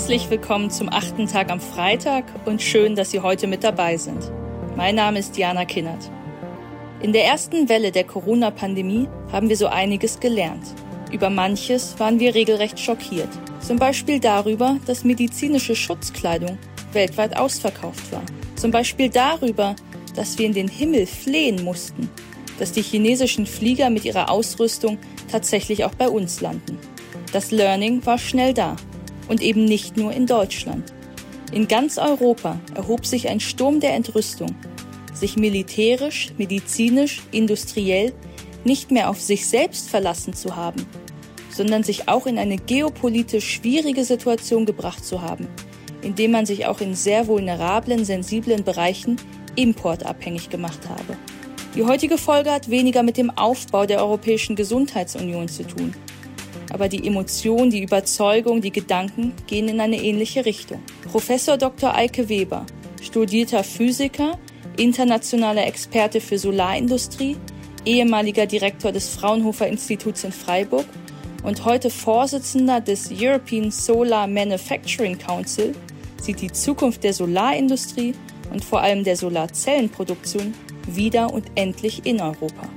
Herzlich willkommen zum achten Tag am Freitag und schön, dass Sie heute mit dabei sind. Mein Name ist Diana Kinnert. In der ersten Welle der Corona-Pandemie haben wir so einiges gelernt. Über manches waren wir regelrecht schockiert. Zum Beispiel darüber, dass medizinische Schutzkleidung weltweit ausverkauft war. Zum Beispiel darüber, dass wir in den Himmel flehen mussten, dass die chinesischen Flieger mit ihrer Ausrüstung tatsächlich auch bei uns landen. Das Learning war schnell da und eben nicht nur in Deutschland. In ganz Europa erhob sich ein Sturm der Entrüstung, sich militärisch, medizinisch, industriell nicht mehr auf sich selbst verlassen zu haben, sondern sich auch in eine geopolitisch schwierige Situation gebracht zu haben, indem man sich auch in sehr vulnerablen, sensiblen Bereichen importabhängig gemacht habe. Die heutige Folge hat weniger mit dem Aufbau der Europäischen Gesundheitsunion zu tun, aber die Emotion, die Überzeugung, die Gedanken gehen in eine ähnliche Richtung. Professor Dr. Eike Weber, studierter Physiker, internationaler Experte für Solarindustrie, ehemaliger Direktor des Fraunhofer Instituts in Freiburg und heute Vorsitzender des European Solar Manufacturing Council, sieht die Zukunft der Solarindustrie und vor allem der Solarzellenproduktion wieder und endlich in Europa.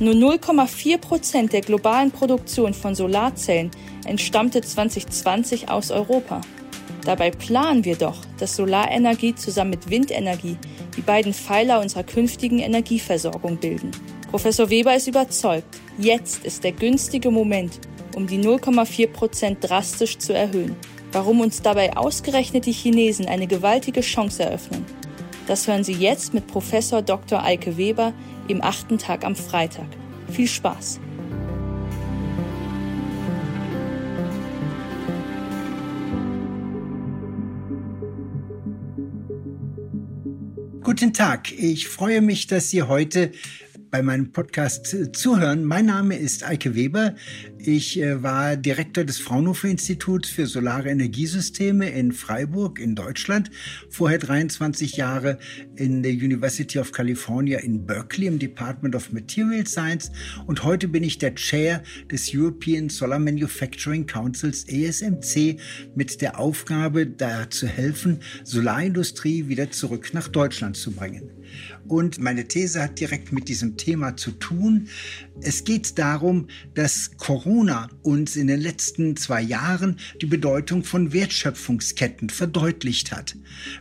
Nur 0,4 Prozent der globalen Produktion von Solarzellen entstammte 2020 aus Europa. Dabei planen wir doch, dass Solarenergie zusammen mit Windenergie die beiden Pfeiler unserer künftigen Energieversorgung bilden. Professor Weber ist überzeugt, jetzt ist der günstige Moment, um die 0,4 Prozent drastisch zu erhöhen. Warum uns dabei ausgerechnet die Chinesen eine gewaltige Chance eröffnen, das hören Sie jetzt mit Professor Dr. Eike Weber im achten Tag am Freitag. Viel Spaß! Guten Tag, ich freue mich, dass Sie heute bei meinem Podcast zuhören. Mein Name ist Eike Weber. Ich äh, war Direktor des Fraunhofer Instituts für Solare Energiesysteme in Freiburg in Deutschland. Vorher 23 Jahre in der University of California in Berkeley im Department of Material Science. Und heute bin ich der Chair des European Solar Manufacturing Councils ESMC mit der Aufgabe, da zu helfen, Solarindustrie wieder zurück nach Deutschland zu bringen. Und meine These hat direkt mit diesem Thema zu tun. Es geht darum, dass Corona uns in den letzten zwei Jahren die Bedeutung von Wertschöpfungsketten verdeutlicht hat.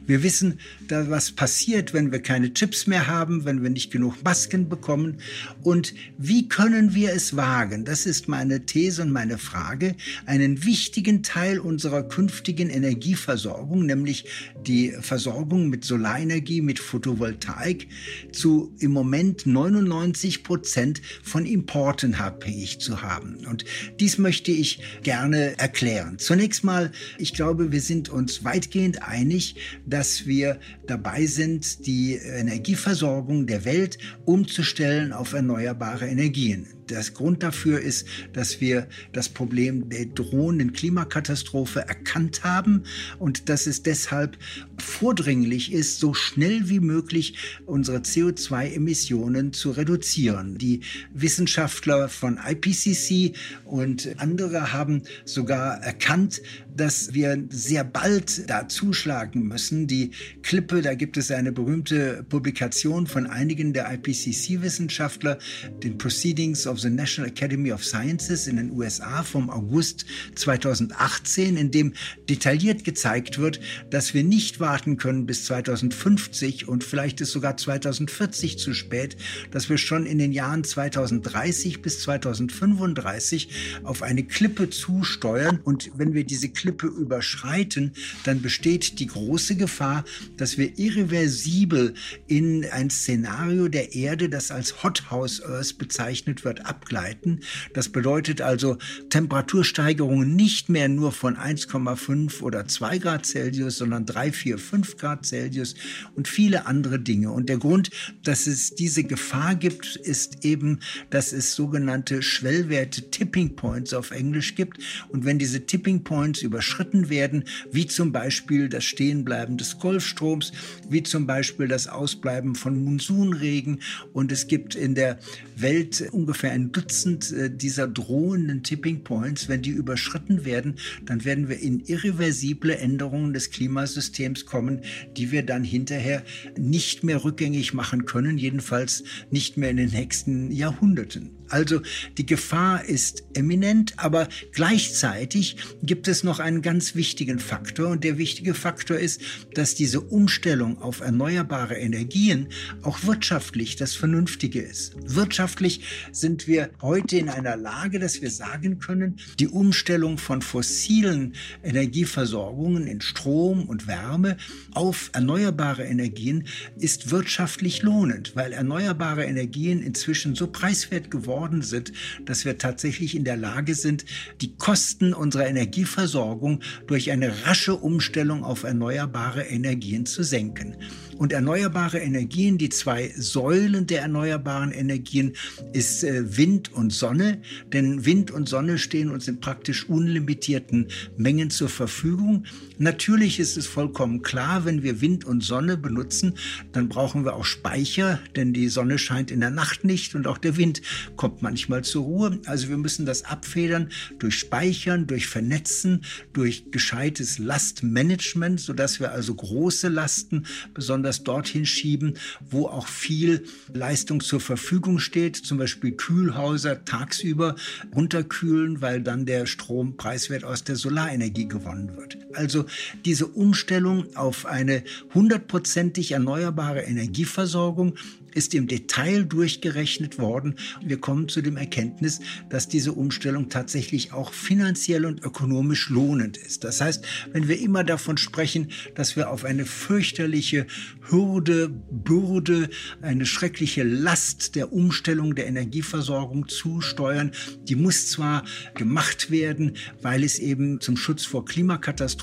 Wir wissen, da was passiert, wenn wir keine Chips mehr haben, wenn wir nicht genug Masken bekommen. Und wie können wir es wagen? Das ist meine These und meine Frage, einen wichtigen Teil unserer künftigen Energieversorgung, nämlich die Versorgung mit Solarenergie, mit Photovoltaik, zu im Moment 99 Prozent von Importen abhängig zu haben. Und dies möchte ich gerne erklären. Zunächst mal, ich glaube, wir sind uns weitgehend einig, dass wir dabei sind, die Energieversorgung der Welt umzustellen auf erneuerbare Energien. Das Grund dafür ist, dass wir das Problem der drohenden Klimakatastrophe erkannt haben und dass es deshalb vordringlich ist, so schnell wie möglich unsere CO2-Emissionen zu reduzieren. Die Wissenschaftler von IPCC und andere haben sogar erkannt, dass wir sehr bald da zuschlagen müssen. Die Klippe, da gibt es eine berühmte Publikation von einigen der IPCC-Wissenschaftler, den Proceedings of the National Academy of Sciences in den USA vom August 2018, in dem detailliert gezeigt wird, dass wir nicht warten können bis 2050 und vielleicht ist sogar 2040 zu spät, dass wir schon in den Jahren 2030 bis 2035 auf eine Klippe zusteuern. Und wenn wir diese Klippe überschreiten, dann besteht die große Gefahr, dass wir irreversibel in ein Szenario der Erde, das als Hothouse Earth bezeichnet wird, abgleiten. Das bedeutet also Temperatursteigerungen nicht mehr nur von 1,5 oder 2 Grad Celsius, sondern 3, 4, 5 Grad Celsius und viele andere Dinge. Und der Grund, dass es diese Gefahr gibt, ist eben, dass es sogenannte Schwellwerte Tipping Points auf Englisch gibt. Und wenn diese Tipping Points überschritten werden, wie zum Beispiel das Stehenbleiben des Golfstroms, wie zum Beispiel das Ausbleiben von Monsunregen. Und es gibt in der Welt ungefähr ein Dutzend äh, dieser drohenden Tipping Points. Wenn die überschritten werden, dann werden wir in irreversible Änderungen des Klimasystems kommen, die wir dann hinterher nicht mehr rückgängig machen können, jedenfalls nicht mehr in den nächsten Jahrhunderten. Also die Gefahr ist eminent, aber gleichzeitig gibt es noch einen ganz wichtigen Faktor und der wichtige Faktor ist, dass diese Umstellung auf erneuerbare Energien auch wirtschaftlich das Vernünftige ist. Wirtschaftlich sind wir heute in einer Lage, dass wir sagen können, die Umstellung von fossilen Energieversorgungen in Strom und Wärme auf erneuerbare Energien ist wirtschaftlich lohnend, weil erneuerbare Energien inzwischen so preiswert geworden geworden sind, dass wir tatsächlich in der Lage sind, die Kosten unserer Energieversorgung durch eine rasche Umstellung auf erneuerbare Energien zu senken. Und erneuerbare Energien, die zwei Säulen der erneuerbaren Energien ist äh, Wind und Sonne. Denn Wind und Sonne stehen uns in praktisch unlimitierten Mengen zur Verfügung. Natürlich ist es vollkommen klar, wenn wir Wind und Sonne benutzen, dann brauchen wir auch Speicher, denn die Sonne scheint in der Nacht nicht und auch der Wind kommt manchmal zur Ruhe. Also wir müssen das abfedern durch Speichern, durch Vernetzen, durch gescheites Lastmanagement, sodass wir also große Lasten besonders dorthin schieben, wo auch viel Leistung zur Verfügung steht, zum Beispiel Kühlhäuser tagsüber runterkühlen, weil dann der Strom preiswert aus der Solarenergie gewonnen wird. Also diese Umstellung auf eine hundertprozentig erneuerbare Energieversorgung ist im Detail durchgerechnet worden. Wir kommen zu dem Erkenntnis, dass diese Umstellung tatsächlich auch finanziell und ökonomisch lohnend ist. Das heißt, wenn wir immer davon sprechen, dass wir auf eine fürchterliche Hürde, Bürde, eine schreckliche Last der Umstellung der Energieversorgung zusteuern, die muss zwar gemacht werden, weil es eben zum Schutz vor Klimakatastrophen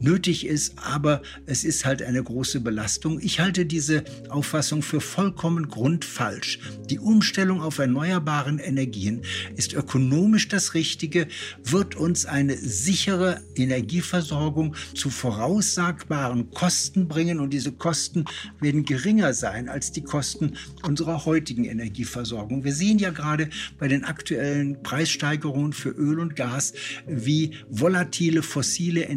nötig ist, aber es ist halt eine große Belastung. Ich halte diese Auffassung für voll vollkommen grundfalsch. Die Umstellung auf erneuerbaren Energien ist ökonomisch das Richtige, wird uns eine sichere Energieversorgung zu voraussagbaren Kosten bringen und diese Kosten werden geringer sein als die Kosten unserer heutigen Energieversorgung. Wir sehen ja gerade bei den aktuellen Preissteigerungen für Öl und Gas, wie volatile fossile Energien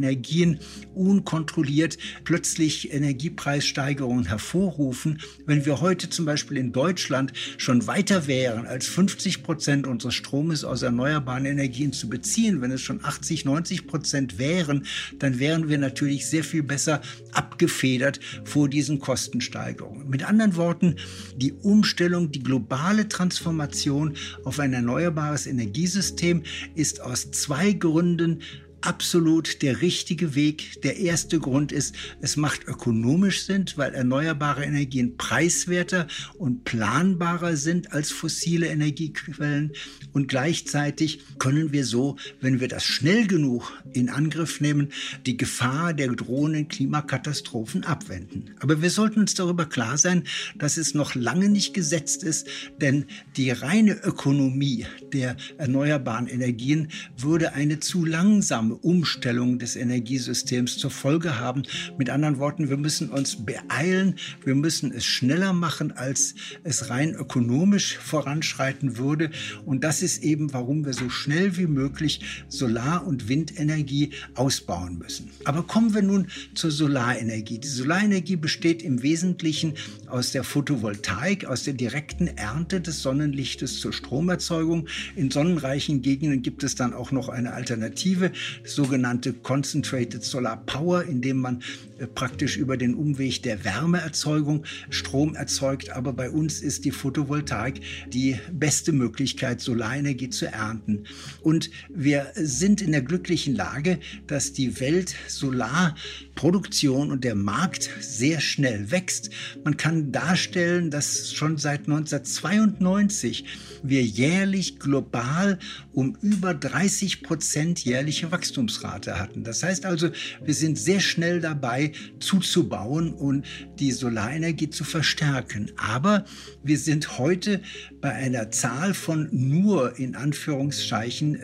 unkontrolliert plötzlich Energiepreissteigerungen hervorrufen. Wenn wir heute zum Beispiel in Deutschland schon weiter wären, als 50 Prozent unseres Stromes aus erneuerbaren Energien zu beziehen, wenn es schon 80, 90 Prozent wären, dann wären wir natürlich sehr viel besser abgefedert vor diesen Kostensteigerungen. Mit anderen Worten, die Umstellung, die globale Transformation auf ein erneuerbares Energiesystem ist aus zwei Gründen absolut der richtige Weg. Der erste Grund ist, es macht ökonomisch Sinn, weil erneuerbare Energien preiswerter und planbarer sind als fossile Energiequellen. Und gleichzeitig können wir so, wenn wir das schnell genug in Angriff nehmen, die Gefahr der drohenden Klimakatastrophen abwenden. Aber wir sollten uns darüber klar sein, dass es noch lange nicht gesetzt ist, denn die reine Ökonomie der erneuerbaren Energien würde eine zu langsame langsame Umstellung des Energiesystems zur Folge haben. Mit anderen Worten, wir müssen uns beeilen, wir müssen es schneller machen, als es rein ökonomisch voranschreiten würde. Und das ist eben, warum wir so schnell wie möglich Solar- und Windenergie ausbauen müssen. Aber kommen wir nun zur Solarenergie. Die Solarenergie besteht im Wesentlichen aus der Photovoltaik, aus der direkten Ernte des Sonnenlichtes zur Stromerzeugung. In sonnenreichen Gegenden gibt es dann auch noch eine Alternative, sogenannte Concentrated Solar Power, indem man praktisch über den Umweg der Wärmeerzeugung Strom erzeugt. Aber bei uns ist die Photovoltaik die beste Möglichkeit, Solarenergie zu ernten. Und wir sind in der glücklichen Lage, dass die Welt Solarproduktion und der Markt sehr schnell wächst. Man kann darstellen, dass schon seit 1992 wir jährlich global um über 30 Prozent jährliche Wachstumsrate hatten. Das heißt also, wir sind sehr schnell dabei, zuzubauen und die Solarenergie zu verstärken. Aber wir sind heute bei einer Zahl von nur in Anführungszeichen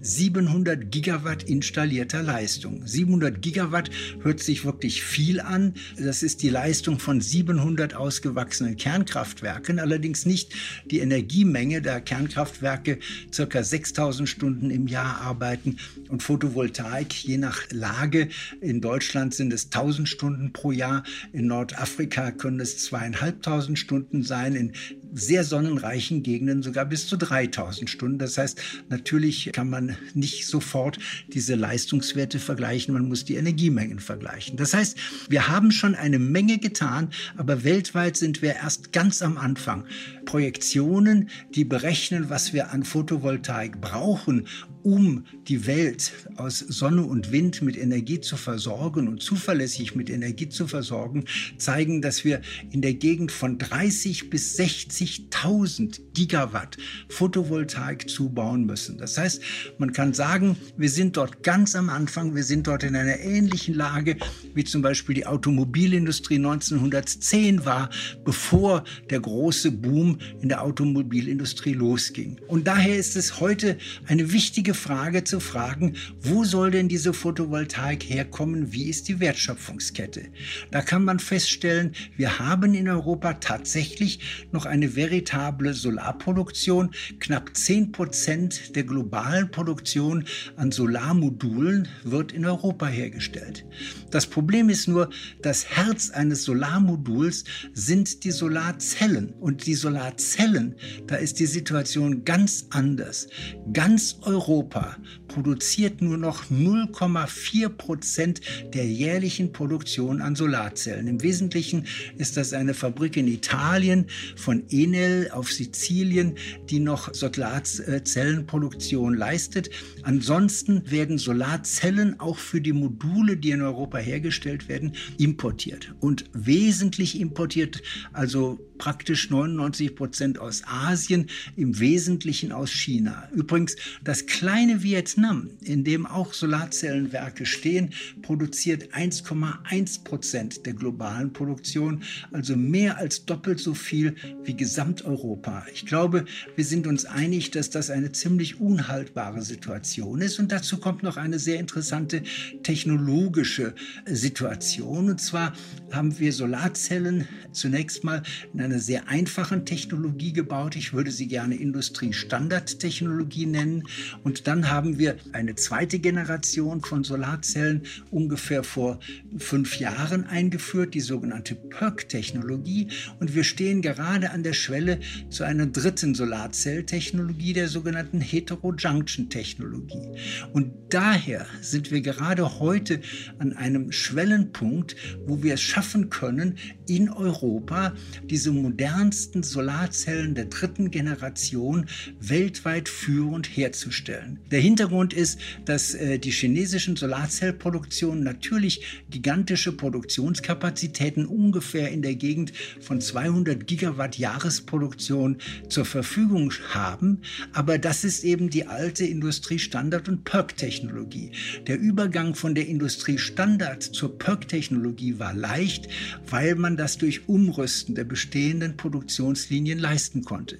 700 äh, Gigawatt installierter Leistung. 700 Gigawatt hört sich wirklich viel an. Das ist die Leistung von 700 ausgewachsenen Kernkraftwerken, allerdings nicht die Energiemenge, da Kernkraftwerke circa 6000 Stunden im Jahr arbeiten und Photovoltaik je nach Lage. In Deutschland sind es 1000 Stunden pro Jahr, in Nordafrika können es zweieinhalbtausend Stunden sein, in sehr sonnenreichen Gegenden sogar bis zu 3000 Stunden. Das heißt, natürlich kann man nicht sofort diese Leistungswerte vergleichen, man muss die Energiemengen vergleichen. Das heißt, wir haben schon eine Menge getan, aber weltweit sind wir erst ganz am Anfang. Projektionen, die berechnen, was wir an Photovoltaik brauchen, um die Welt aus Sonne und Wind mit Energie zu versorgen und zuverlässig mit Energie zu versorgen, zeigen, dass wir in der Gegend von 30 bis 60.000 Gigawatt Photovoltaik zubauen müssen. Das heißt, man kann sagen, wir sind dort ganz am Anfang, wir sind dort in einer ähnlichen Lage, wie zum Beispiel die Automobilindustrie 1910 war, bevor der große Boom in der Automobilindustrie losging. Und daher ist es heute eine wichtige wichtige Frage zu fragen, wo soll denn diese Photovoltaik herkommen? Wie ist die Wertschöpfungskette? Da kann man feststellen, wir haben in Europa tatsächlich noch eine veritable Solarproduktion. Knapp 10 Prozent der globalen Produktion an Solarmodulen wird in Europa hergestellt. Das Problem ist nur, das Herz eines Solarmoduls sind die Solarzellen. Und die Solarzellen, da ist die Situation ganz anders. Ganz Europa Europa produziert nur noch 0,4 Prozent der jährlichen Produktion an Solarzellen. Im Wesentlichen ist das eine Fabrik in Italien von Enel auf Sizilien, die noch Solarzellenproduktion leistet. Ansonsten werden Solarzellen auch für die Module, die in Europa hergestellt werden, importiert und wesentlich importiert, also praktisch 99 Prozent aus Asien, im Wesentlichen aus China. Übrigens, das kleine Vietnam, in dem auch Solarzellenwerke stehen, produziert 1,1 Prozent der globalen Produktion, also mehr als doppelt so viel wie Gesamteuropa. Ich glaube, wir sind uns einig, dass das eine ziemlich unhaltbare Situation ist. Und dazu kommt noch eine sehr interessante technologische Situation. Und zwar haben wir Solarzellen zunächst mal in einer sehr einfachen Technologie gebaut. Ich würde sie gerne Industriestandardtechnologie nennen. Und dann haben wir eine zweite Generation von Solarzellen ungefähr vor fünf Jahren eingeführt, die sogenannte PERC-Technologie. Und wir stehen gerade an der Schwelle zu einer dritten Solarzelltechnologie, der sogenannten Heterojunction-Technologie. Und daher sind wir gerade heute an einem Schwellenpunkt, wo wir es schaffen können, in Europa diese modernsten Solarzellen der dritten Generation weltweit führend herzustellen. Der Hintergrund ist, dass äh, die chinesischen Solarzellproduktionen natürlich gigantische Produktionskapazitäten ungefähr in der Gegend von 200 Gigawatt Jahresproduktion zur Verfügung haben. Aber das ist eben die alte Industriestandard- und PERC-Technologie. Der Übergang von der Industriestandard zur PERC-Technologie war leicht, weil man das durch Umrüsten der bestehenden Produktionslinien leisten konnte.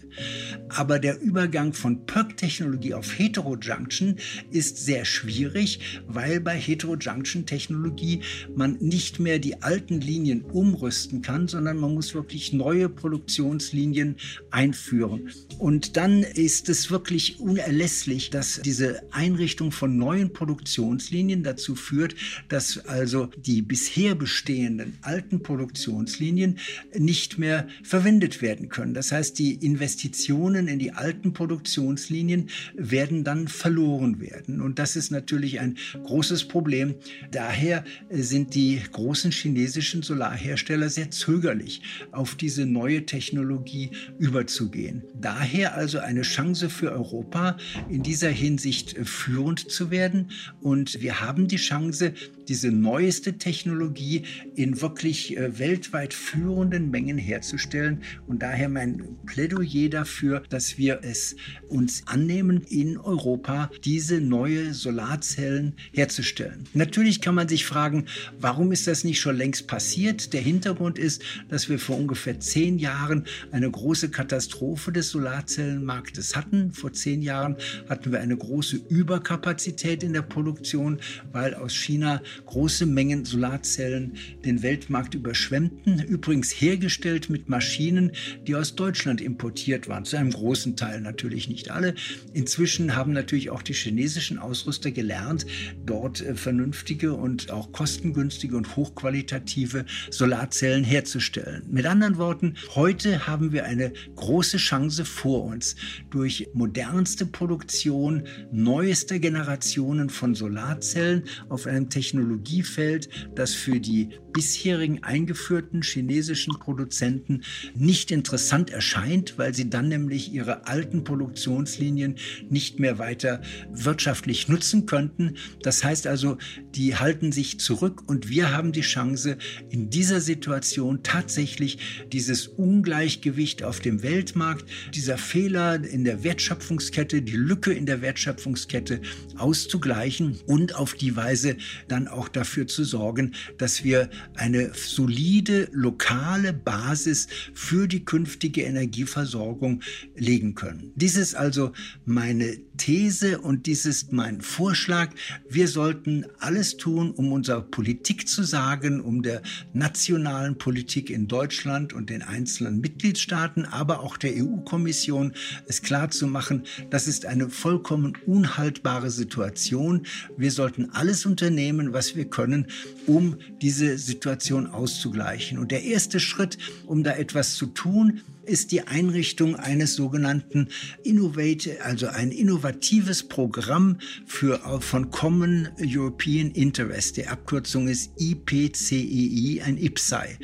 Aber der Übergang von PERC-Technologie auf Heterojunction ist sehr schwierig, weil bei Heterojunction-Technologie man nicht mehr die alten Linien umrüsten kann, sondern man muss wirklich neue Produktionslinien einführen. Und dann ist es wirklich unerlässlich, dass diese Einrichtung von neuen Produktionslinien dazu führt, dass also die bisher bestehenden alten Produktionslinien nicht mehr verwendet werden können. Das heißt, die Investitionen in die alten Produktionslinien werden dann verloren werden. Und das ist natürlich ein großes Problem. Daher sind die großen chinesischen Solarhersteller sehr zögerlich, auf diese neue Technologie überzugehen. Daher also eine Chance für Europa, in dieser Hinsicht führend zu werden. Und wir haben die Chance, diese neueste Technologie in wirklich äh, weltweit führenden Mengen herzustellen. Und daher mein Plädoyer dafür, dass wir es uns annehmen, in Europa diese neue Solarzellen herzustellen. Natürlich kann man sich fragen, warum ist das nicht schon längst passiert? Der Hintergrund ist, dass wir vor ungefähr zehn Jahren eine große Katastrophe des Solarzellenmarktes hatten. Vor zehn Jahren hatten wir eine große Überkapazität in der Produktion, weil aus China große Mengen Solarzellen den Weltmarkt überschwemmten. Übrigens hergestellt mit Maschinen, die aus Deutschland importiert waren. Zu einem großen Teil natürlich nicht alle. Inzwischen haben natürlich auch die chinesischen Ausrüster gelernt, dort äh, vernünftige und auch kostengünstige und hochqualitative Solarzellen herzustellen. Mit anderen Worten, heute haben wir eine große Chance vor uns, durch modernste Produktion neuester Generationen von Solarzellen auf einem Technologie Technologiefeld, das für die bisherigen eingeführten chinesischen Produzenten nicht interessant erscheint, weil sie dann nämlich ihre alten Produktionslinien nicht mehr weiter wirtschaftlich nutzen könnten. Das heißt also, die halten sich zurück und wir haben die Chance, in dieser Situation tatsächlich dieses Ungleichgewicht auf dem Weltmarkt, dieser Fehler in der Wertschöpfungskette, die Lücke in der Wertschöpfungskette auszugleichen und auf die Weise dann auch dafür zu sorgen, dass wir eine solide lokale Basis für die künftige Energieversorgung legen können. Dies ist also meine These und dies ist mein Vorschlag. Wir sollten alles tun, um unserer Politik zu sagen, um der nationalen Politik in Deutschland und den einzelnen Mitgliedstaaten, aber auch der EU-Kommission es klar zu machen, das ist eine vollkommen unhaltbare Situation. Wir sollten alles unternehmen, was wir können, um diese Situation auszugleichen. Und der erste Schritt, um da etwas zu tun, ist die Einrichtung eines sogenannten Innovate, also ein innovatives Programm für, äh, von Common European Interest. Die Abkürzung ist IPCEI, ein IPSAI.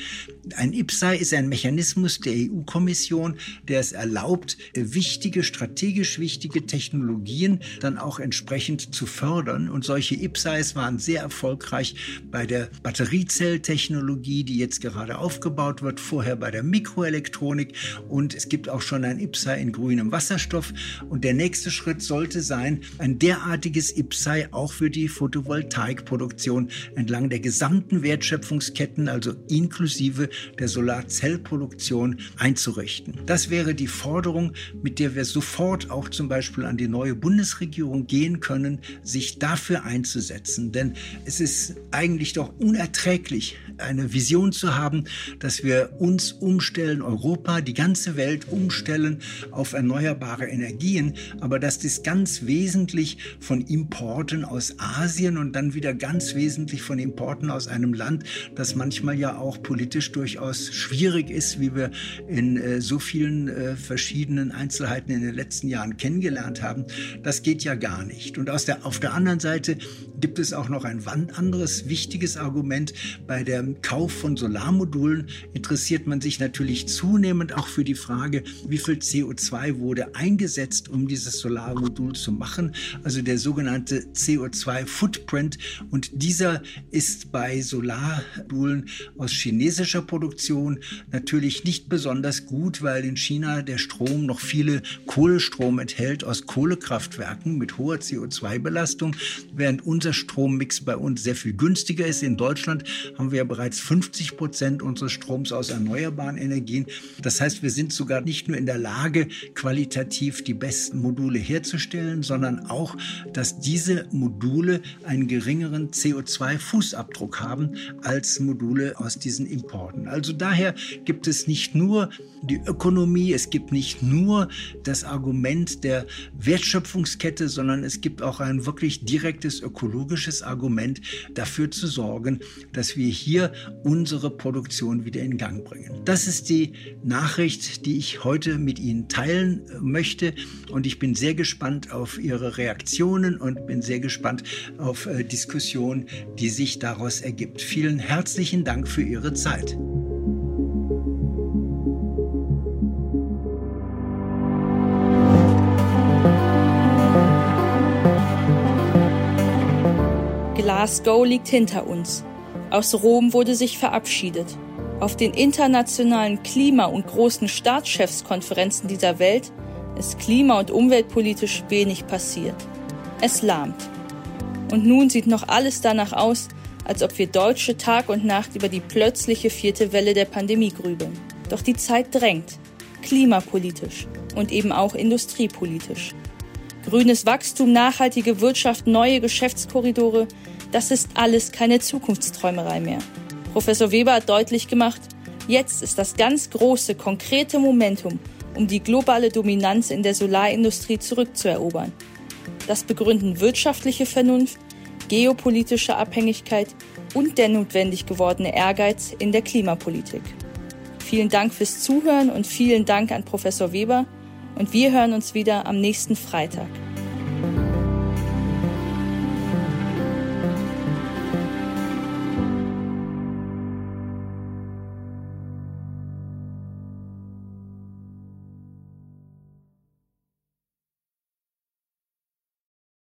Ein IPSAI ist ein Mechanismus der EU-Kommission, der es erlaubt, wichtige, strategisch wichtige Technologien dann auch entsprechend zu fördern. Und solche IPSAIs waren sehr erfolgreich bei der Batteriezelltechnologie, die jetzt gerade aufgebaut wird, vorher bei der Mikroelektronik und es gibt auch schon ein IPSAI in grünem Wasserstoff. Und der nächste Schritt sollte sein, ein derartiges IPSAI auch für die Photovoltaikproduktion entlang der gesamten Wertschöpfungsketten, also inklusive der Solarzellproduktion einzurichten. Das wäre die Forderung, mit der wir sofort auch zum Beispiel an die neue Bundesregierung gehen können, sich dafür einzusetzen. Denn es ist eigentlich doch unerträglich, eine Vision zu haben, dass wir uns umstellen, Europa, die ganze Welt umstellen auf erneuerbare Energien, aber dass das ganz wesentlich von Importen aus Asien und dann wieder ganz wesentlich von Importen aus einem Land, das manchmal ja auch politisch durchaus schwierig ist, wie wir in äh, so vielen äh, verschiedenen Einzelheiten in den letzten Jahren kennengelernt haben, das geht ja gar nicht. Und aus der, auf der anderen Seite gibt es auch noch ein anderes wichtiges Argument. Bei dem Kauf von Solarmodulen interessiert man sich natürlich zunehmend auch für die Frage, wie viel CO2 wurde eingesetzt, um dieses Solarmodul zu machen, also der sogenannte CO2-Footprint. Und dieser ist bei Solarmodulen aus chinesischer Produktion natürlich nicht besonders gut, weil in China der Strom noch viele Kohlestrom enthält aus Kohlekraftwerken mit hoher CO2-Belastung, während unser Strommix bei uns sehr viel günstiger ist. In Deutschland haben wir ja bereits 50 Prozent unseres Stroms aus erneuerbaren Energien. Das heißt, wir sind sogar nicht nur in der Lage, qualitativ die besten Module herzustellen, sondern auch, dass diese Module einen geringeren CO2-Fußabdruck haben als Module aus diesen Importen. Also daher gibt es nicht nur die Ökonomie, es gibt nicht nur das Argument der Wertschöpfungskette, sondern es gibt auch ein wirklich direktes ökologisches Argument dafür zu sorgen, dass wir hier unsere Produktion wieder in Gang bringen. Das ist die Nachricht, die ich heute mit Ihnen teilen äh, möchte. Und ich bin sehr gespannt auf Ihre Reaktionen und bin sehr gespannt auf äh, Diskussionen, die sich daraus ergibt. Vielen herzlichen Dank für Ihre Zeit. Glasgow liegt hinter uns. Aus Rom wurde sich verabschiedet. Auf den internationalen Klima- und großen Staatschefskonferenzen dieser Welt ist klima- und umweltpolitisch wenig passiert. Es lahmt. Und nun sieht noch alles danach aus, als ob wir Deutsche Tag und Nacht über die plötzliche vierte Welle der Pandemie grübeln. Doch die Zeit drängt, klimapolitisch und eben auch industriepolitisch. Grünes Wachstum, nachhaltige Wirtschaft, neue Geschäftskorridore, das ist alles keine Zukunftsträumerei mehr. Professor Weber hat deutlich gemacht, jetzt ist das ganz große, konkrete Momentum, um die globale Dominanz in der Solarindustrie zurückzuerobern. Das begründen wirtschaftliche Vernunft, geopolitische Abhängigkeit und der notwendig gewordene Ehrgeiz in der Klimapolitik. Vielen Dank fürs Zuhören und vielen Dank an Professor Weber und wir hören uns wieder am nächsten Freitag.